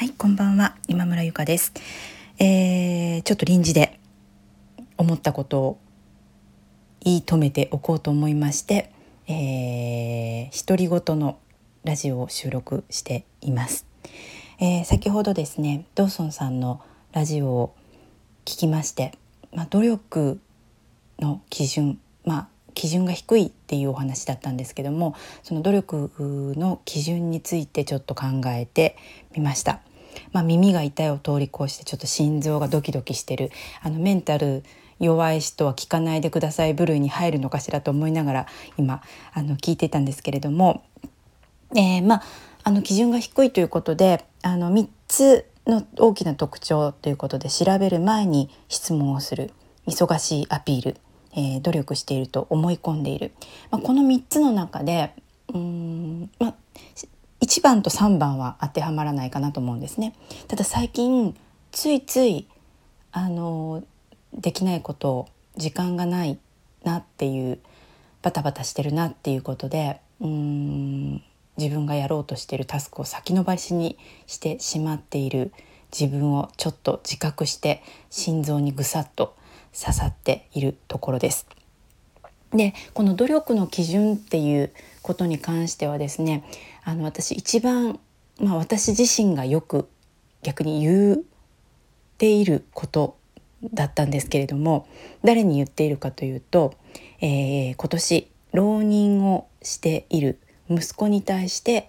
はい、こんばんは、今村ゆかです。えー、ちょっと臨時で思ったことを言い止めておこうと思いまして、えー、独り言のラジオを収録しています。えー、先ほどですね、ドーソンさんのラジオを聞きまして、まあ、努力の基準、まあ基準が低いっていうお話だったんですけどもその努力の基準についてちょっと考えてみました。まあ、耳が痛いを通り越してちょっと心臓がドキドキしてる。あのメンタル弱い人は聞かないでください部類に入るのかしらと思いながら今あの聞いてたんですけれども、えー、まああの基準が低いということであの3つの大きな特徴ということで調べる前に質問をする忙しいアピール、えー、努力していると思い込んでいる、まあ、この3つの中でうん、まあ、1番と3番は当てはまらないかなと思うんですね。ただ最近ついついあのできないことを時間がないなっていうバタバタしてるなっていうことでうん自分がやろうとしてるタスクを先延ばしにしてしまっている自分をちょっと自覚して心臓にぐさっと刺さっているところです。でこの努力の基準っていうことに関してはですねあの私一番、まあ、私自身がよく逆に言っていることだったんですけれども誰に言っているかというと、えー、今年浪人をしている息子に対して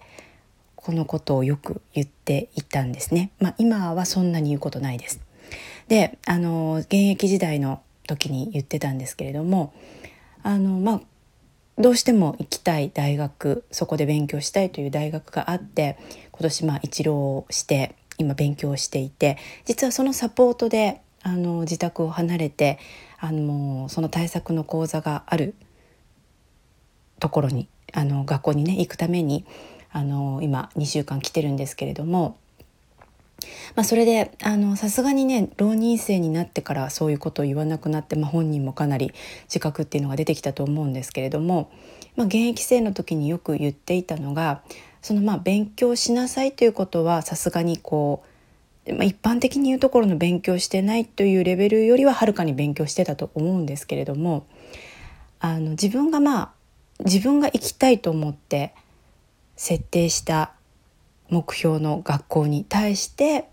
このことをよく言っていたんですね。まあ、今はそんなに言うことないです。であの現役時代の時に言ってたんですけれどもあのまあどうしても行きたい大学そこで勉強したいという大学があって今年まあ一浪して今勉強していて実はそのサポートであの自宅を離れてあのその対策の講座があるところにあの学校にね行くためにあの今2週間来てるんですけれどもまあ、それでさすがにね浪人生になってからそういうことを言わなくなって、まあ、本人もかなり自覚っていうのが出てきたと思うんですけれども、まあ、現役生の時によく言っていたのがそのまあ勉強しなさいということはさすがにこう、まあ、一般的に言うところの勉強してないというレベルよりははるかに勉強してたと思うんですけれどもあの自分がまあ自分が行きたいと思って設定した目標の学校に対して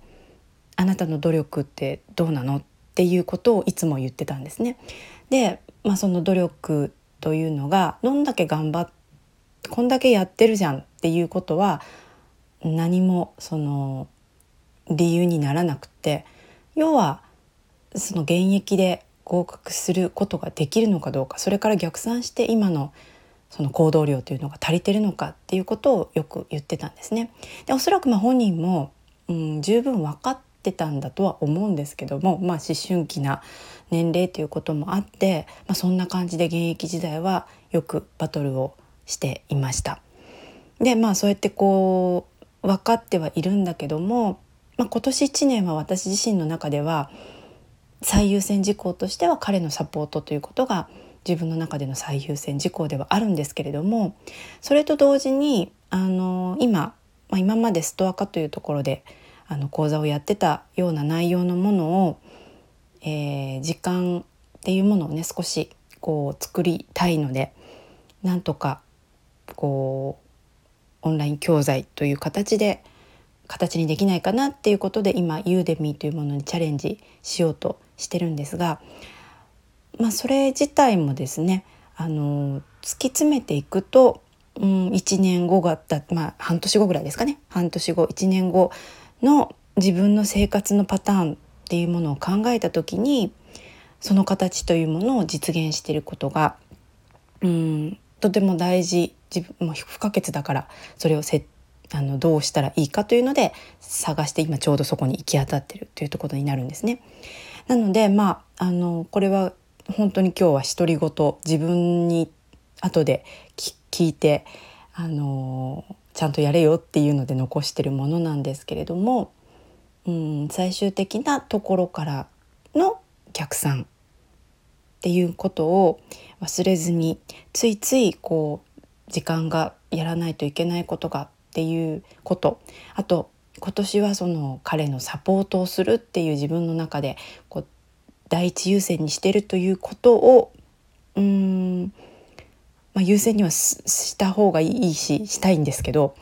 あなたの努力ってどうなのっていうことをいつも言ってたんですね。で、まあ、その努力というのがどんだけ頑張っこんだけやってるじゃんっていうことは何もその理由にならなくて要はその現役で合格することができるのかどうかそれから逆算して今のその行動量というのが足りてるのかっていうことをよく言ってたんですね。でおそらくまあ本人も、うん、十分分かってたんだとは思うんですけども、まあ、思春期な年齢ということもあって、まあ、そんな感じで現役時代はよくバトルをしていました。でまあそうやってこう分かってはいるんだけども、まあ、今年1年は私自身の中では最優先事項としては彼のサポートということが自分の中での最優先事項ではあるんですけれどもそれと同時にあの今、まあ、今までストア化というところであの講座をやってたような内容のものを、えー、時間っていうものをね少しこう作りたいのでなんとかこうオンライン教材という形で形にできないかなっていうことで今ユーデミーというものにチャレンジしようとしてるんですがまあ、それ自体もですねあの突き詰めていくと、うん、1年後がだ、まあ、半年後ぐらいですかね半年後1年後の自分の生活のパターンっていうものを考えた時にその形というものを実現していることが、うん、とても大事自分も不可欠だからそれをせあのどうしたらいいかというので探して今ちょうどそこに行き当たってるというところになるんですね。なのでまああのこれは本当に今日は独り言自分に後で聞いてあのちゃんとやれよっていうので残してるものなんですけれども、うん、最終的なところからの逆算っていうことを忘れずについついこう時間がやらないといけないことがっていうこと。あと今年はその彼のサポートをするっていう自分の中でこう第一優先にしてるということをうーん、まあ、優先にはした方がいいししたいんですけど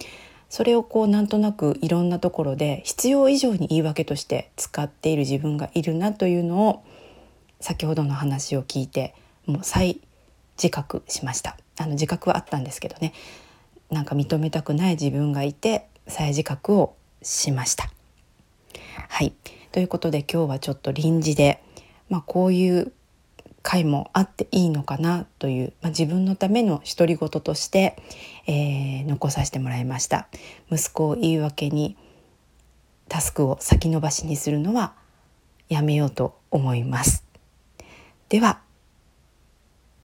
それをこうなんとなくいろんなところで必要以上に言い訳として使っている自分がいるなというのを先ほどの話を聞いてもう再自覚しました。あの自覚はあったんですけどね。なんか認めたくない自分がいて再自覚をしました。はい。ということで今日はちょっと臨時で、まあ、こういう回もあっていいのかなという、まあ、自分のための独り言として、えー、残させてもらいました。息子を言い訳にタスクを先延ばしにするのはやめようと思います。では